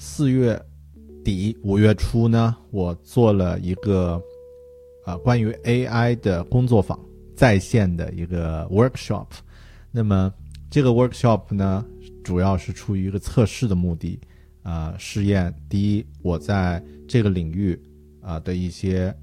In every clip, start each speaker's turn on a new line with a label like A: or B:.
A: 四月底五月初呢，我做了一个啊关于 AI 的工作坊在线的一个 workshop。那么这个 workshop 呢，主要是出于一个测试的目的啊，试验第一我在这个领域啊的一些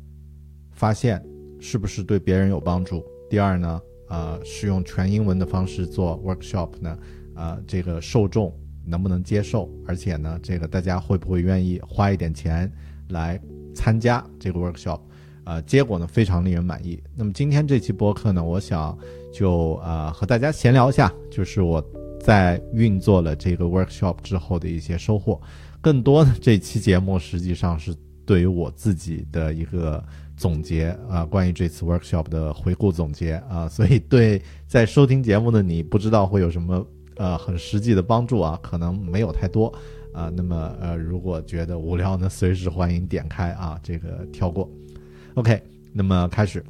A: 发现。是不是对别人有帮助？第二呢，呃，是用全英文的方式做 workshop 呢？呃，这个受众能不能接受？而且呢，这个大家会不会愿意花一点钱来参加这个 workshop？呃，结果呢非常令人满意。那么今天这期播客呢，我想就呃和大家闲聊一下，就是我在运作了这个 workshop 之后的一些收获。更多的这期节目实际上是对于我自己的一个。总结啊，关于这次 workshop 的回顾总结啊，所以对在收听节目的你，不知道会有什么呃很实际的帮助啊，可能没有太多啊。那么呃，如果觉得无聊呢，随时欢迎点开啊，这个跳过。OK，那么开始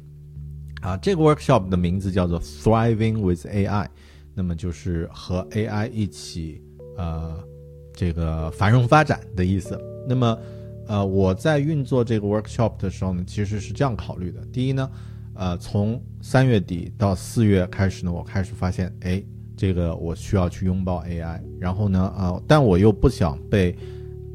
A: 啊，这个 workshop 的名字叫做 Thriving with AI，那么就是和 AI 一起呃这个繁荣发展的意思。那么呃，我在运作这个 workshop 的时候呢，其实是这样考虑的。第一呢，呃，从三月底到四月开始呢，我开始发现，哎，这个我需要去拥抱 AI。然后呢，呃，但我又不想被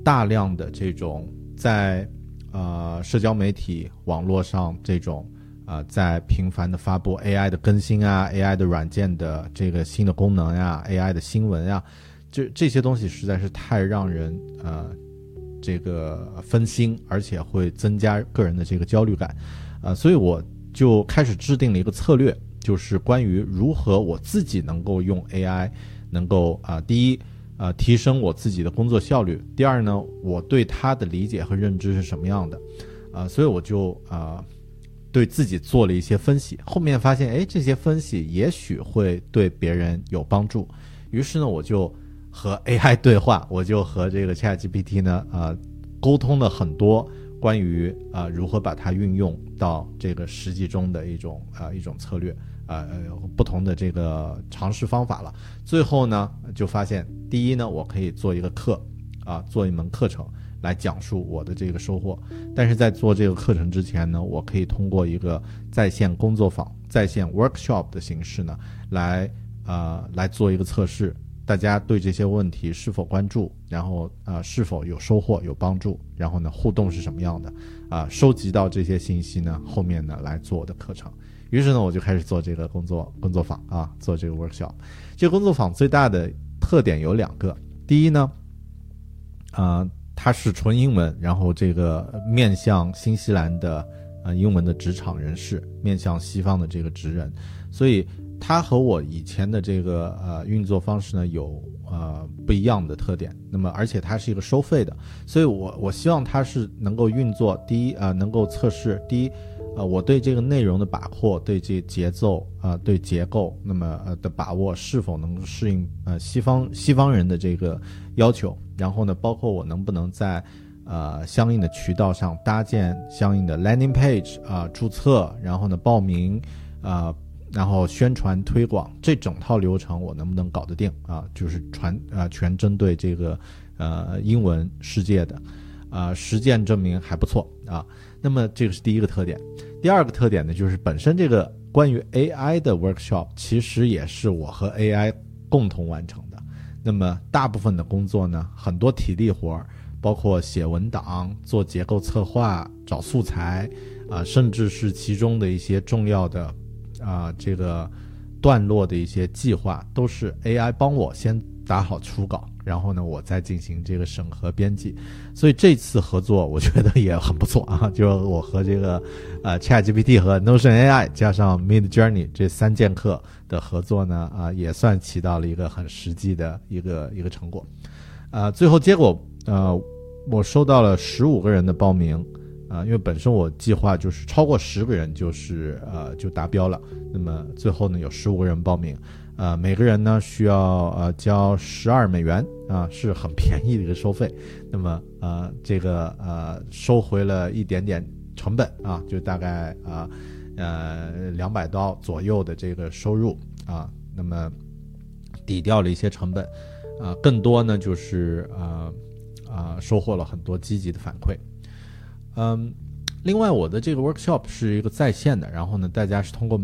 A: 大量的这种在呃社交媒体网络上这种啊，在频繁的发布 AI 的更新啊，AI 的软件的这个新的功能呀，AI 的新闻呀，这这些东西实在是太让人呃。这个分心，而且会增加个人的这个焦虑感，啊，所以我就开始制定了一个策略，就是关于如何我自己能够用 AI，能够啊，第一啊，提升我自己的工作效率；第二呢，我对它的理解和认知是什么样的，啊，所以我就啊，对自己做了一些分析，后面发现，哎，这些分析也许会对别人有帮助，于是呢，我就。和 AI 对话，我就和这个 ChatGPT 呢，呃，沟通了很多关于啊如何把它运用到这个实际中的一种啊一种策略，呃不同的这个尝试方法了。最后呢，就发现第一呢，我可以做一个课，啊，做一门课程来讲述我的这个收获。但是在做这个课程之前呢，我可以通过一个在线工作坊、在线 workshop 的形式呢，来啊来做一个测试。大家对这些问题是否关注？然后啊，是否有收获、有帮助？然后呢，互动是什么样的？啊，收集到这些信息呢，后面呢来做我的课程。于是呢，我就开始做这个工作工作坊啊，做这个 workshop。这个工作坊最大的特点有两个。第一呢，啊，它是纯英文，然后这个面向新西兰的啊英文的职场人士，面向西方的这个职人，所以。它和我以前的这个呃运作方式呢有呃不一样的特点，那么而且它是一个收费的，所以我我希望它是能够运作。第一啊，能够测试第一，呃，我对这个内容的把握，对这节奏啊，对结构，那么呃的把握是否能够适应呃西方西方人的这个要求？然后呢，包括我能不能在呃相应的渠道上搭建相应的 landing page 啊，注册，然后呢报名啊。然后宣传推广这整套流程我能不能搞得定啊？就是传啊，全针对这个呃英文世界的，啊，实践证明还不错啊。那么这个是第一个特点。第二个特点呢，就是本身这个关于 AI 的 workshop 其实也是我和 AI 共同完成的。那么大部分的工作呢，很多体力活儿，包括写文档、做结构策划、找素材啊，甚至是其中的一些重要的。啊，这个段落的一些计划都是 AI 帮我先打好初稿，然后呢，我再进行这个审核编辑。所以这次合作我觉得也很不错啊，就是我和这个呃 ChatGPT 和 Notion AI 加上 Mid Journey 这三剑客的合作呢，啊，也算起到了一个很实际的一个一个成果。啊，最后结果呃，我收到了十五个人的报名，啊，因为本身我计划就是超过十个人就是呃就达标了。那么最后呢，有十五个人报名，呃，每个人呢需要呃交十二美元啊，是很便宜的一个收费。那么呃这个呃收回了一点点成本啊，就大概啊呃两百刀左右的这个收入啊，那么抵掉了一些成本，啊，更多呢就是呃。啊，收获了很多积极的反馈。嗯，另外我的这个 workshop 是一个在线的，然后呢，大家是通过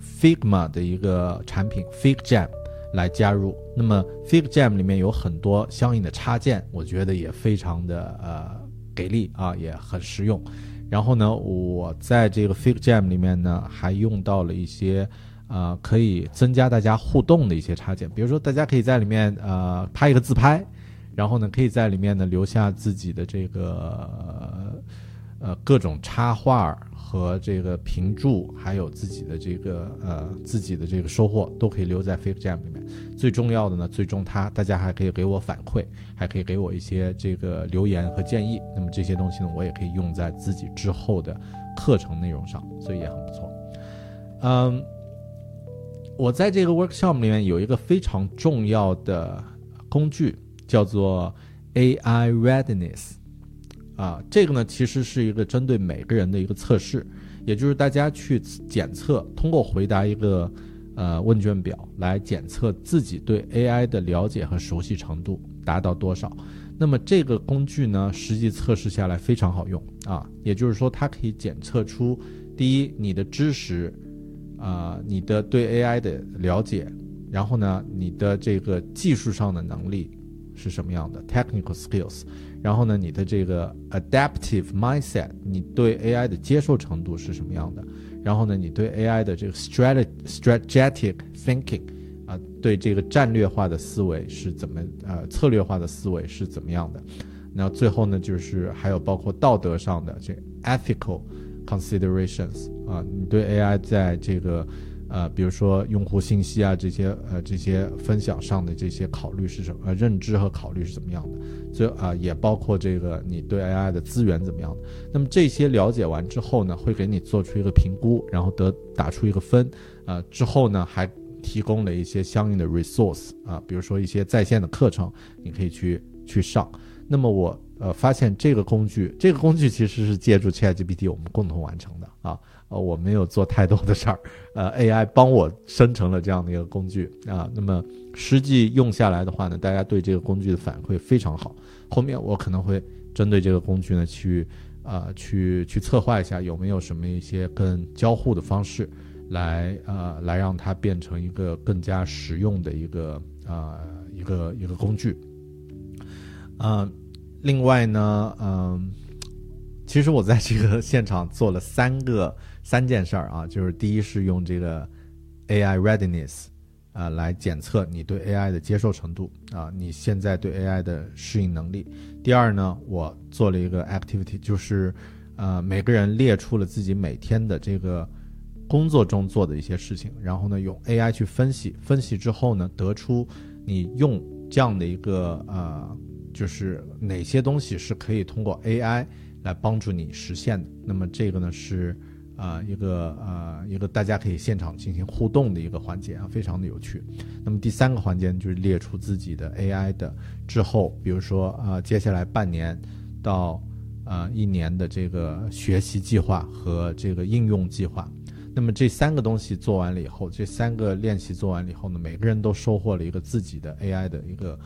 A: Figma 的一个产品 FigJam 来加入。那么 FigJam 里面有很多相应的插件，我觉得也非常的呃给力啊，也很实用。然后呢，我在这个 FigJam 里面呢，还用到了一些呃可以增加大家互动的一些插件，比如说大家可以在里面呃拍一个自拍。然后呢，可以在里面呢留下自己的这个呃各种插画和这个评注，还有自己的这个呃自己的这个收获，都可以留在 FakeJam 里面。最重要的呢，最终它大家还可以给我反馈，还可以给我一些这个留言和建议。那么这些东西呢，我也可以用在自己之后的课程内容上，所以也很不错。嗯，我在这个 workshop 里面有一个非常重要的工具。叫做 AI Readiness，啊，这个呢其实是一个针对每个人的一个测试，也就是大家去检测，通过回答一个呃问卷表来检测自己对 AI 的了解和熟悉程度达到多少。那么这个工具呢，实际测试下来非常好用啊，也就是说它可以检测出第一你的知识啊，你的对 AI 的了解，然后呢你的这个技术上的能力。是什么样的 technical skills？然后呢，你的这个 adaptive mindset，你对 AI 的接受程度是什么样的？然后呢，你对 AI 的这个 strategic thinking，啊，对这个战略化的思维是怎么呃策略化的思维是怎么样的？那最后呢，就是还有包括道德上的这 ethical considerations 啊，你对 AI 在这个。呃，比如说用户信息啊，这些呃这些分享上的这些考虑是什么？认知和考虑是怎么样的？所以啊，也包括这个你对 AI 的资源怎么样？那么这些了解完之后呢，会给你做出一个评估，然后得打出一个分。啊，之后呢，还提供了一些相应的 resource 啊，比如说一些在线的课程，你可以去去上。那么我呃发现这个工具，这个工具其实是借助 ChatGPT 我们共同完成的啊。呃，我没有做太多的事儿，呃，AI 帮我生成了这样的一个工具啊。那么实际用下来的话呢，大家对这个工具的反馈非常好。后面我可能会针对这个工具呢，去呃去去策划一下有没有什么一些更交互的方式，来呃来让它变成一个更加实用的一个啊一个一个工具。嗯，另外呢，嗯，其实我在这个现场做了三个。三件事儿啊，就是第一是用这个 AI readiness 啊来检测你对 AI 的接受程度啊，你现在对 AI 的适应能力。第二呢，我做了一个 activity，就是呃每个人列出了自己每天的这个工作中做的一些事情，然后呢用 AI 去分析，分析之后呢得出你用这样的一个呃就是哪些东西是可以通过 AI 来帮助你实现的。那么这个呢是。啊，一个呃，一个大家可以现场进行互动的一个环节啊，非常的有趣。那么第三个环节就是列出自己的 AI 的之后，比如说啊，接下来半年到啊一年的这个学习计划和这个应用计划。那么这三个东西做完了以后，这三个练习做完了以后呢，每个人都收获了一个自己的 AI 的一个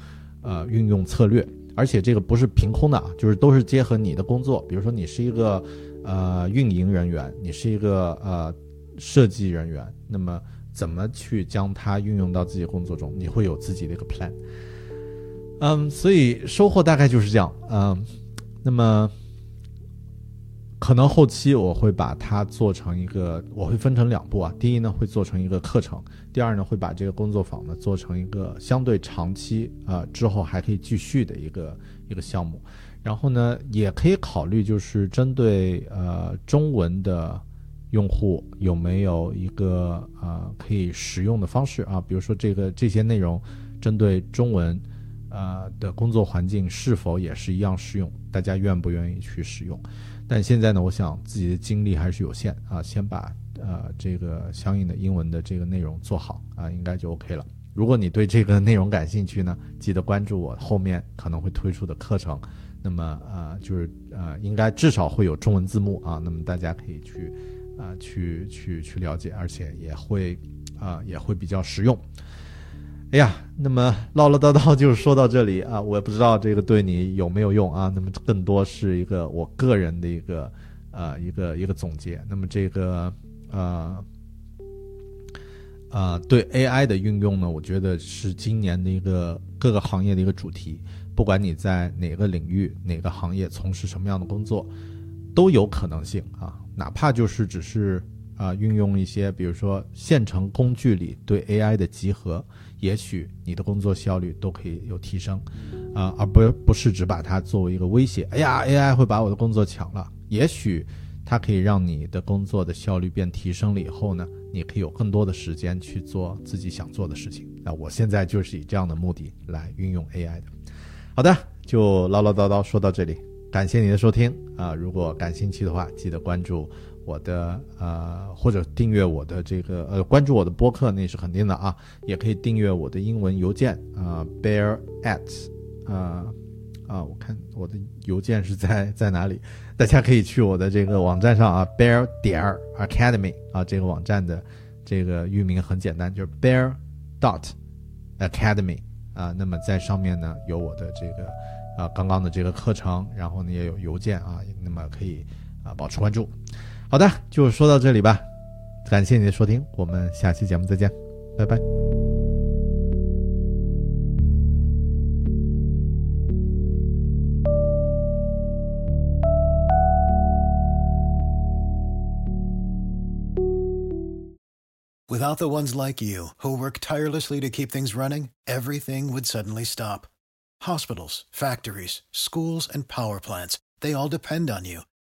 A: 呃运用策略，而且这个不是凭空的啊，就是都是结合你的工作，比如说你是一个。呃，运营人员，你是一个呃设计人员，那么怎么去将它运用到自己工作中？你会有自己的一个 plan。嗯，所以收获大概就是这样。嗯，那么可能后期我会把它做成一个，我会分成两步啊。第一呢，会做成一个课程；第二呢，会把这个工作坊呢做成一个相对长期啊之后还可以继续的一个一个项目。然后呢，也可以考虑，就是针对呃中文的用户有没有一个呃可以使用的方式啊？比如说这个这些内容针对中文呃的工作环境是否也是一样适用，大家愿不愿意去使用？但现在呢，我想自己的精力还是有限啊，先把呃这个相应的英文的这个内容做好啊，应该就 OK 了。如果你对这个内容感兴趣呢，记得关注我后面可能会推出的课程。那么呃，就是呃，应该至少会有中文字幕啊，那么大家可以去啊去去去了解，而且也会啊也会比较实用。哎呀，那么唠唠叨叨就说到这里啊，我也不知道这个对你有没有用啊。那么更多是一个我个人的一个呃一个一个总结。那么这个呃。呃，对 AI 的运用呢，我觉得是今年的一个各个行业的一个主题。不管你在哪个领域、哪个行业从事什么样的工作，都有可能性啊。哪怕就是只是啊，运用一些比如说现成工具里对 AI 的集合，也许你的工作效率都可以有提升啊，而不不是只把它作为一个威胁。哎呀，AI 会把我的工作抢了。也许它可以让你的工作的效率变提升了以后呢？你可以有更多的时间去做自己想做的事情。那我现在就是以这样的目的来运用 AI 的。好的，就唠唠叨叨说到这里，感谢你的收听啊！如果感兴趣的话，记得关注我的呃，或者订阅我的这个呃，关注我的播客那是肯定的啊。也可以订阅我的英文邮件啊，bear at 啊。啊，我看我的邮件是在在哪里？大家可以去我的这个网站上啊，bear 点儿 academy 啊，这个网站的这个域名很简单，就是 bear dot academy 啊。那么在上面呢有我的这个啊刚刚的这个课程，然后呢也有邮件啊，那么可以啊保持关注。好的，就说到这里吧，感谢你的收听，我们下期节目再见，拜拜。
B: Without the ones like you, who work tirelessly to keep things running, everything would suddenly stop. Hospitals, factories, schools, and power plants, they all depend on you.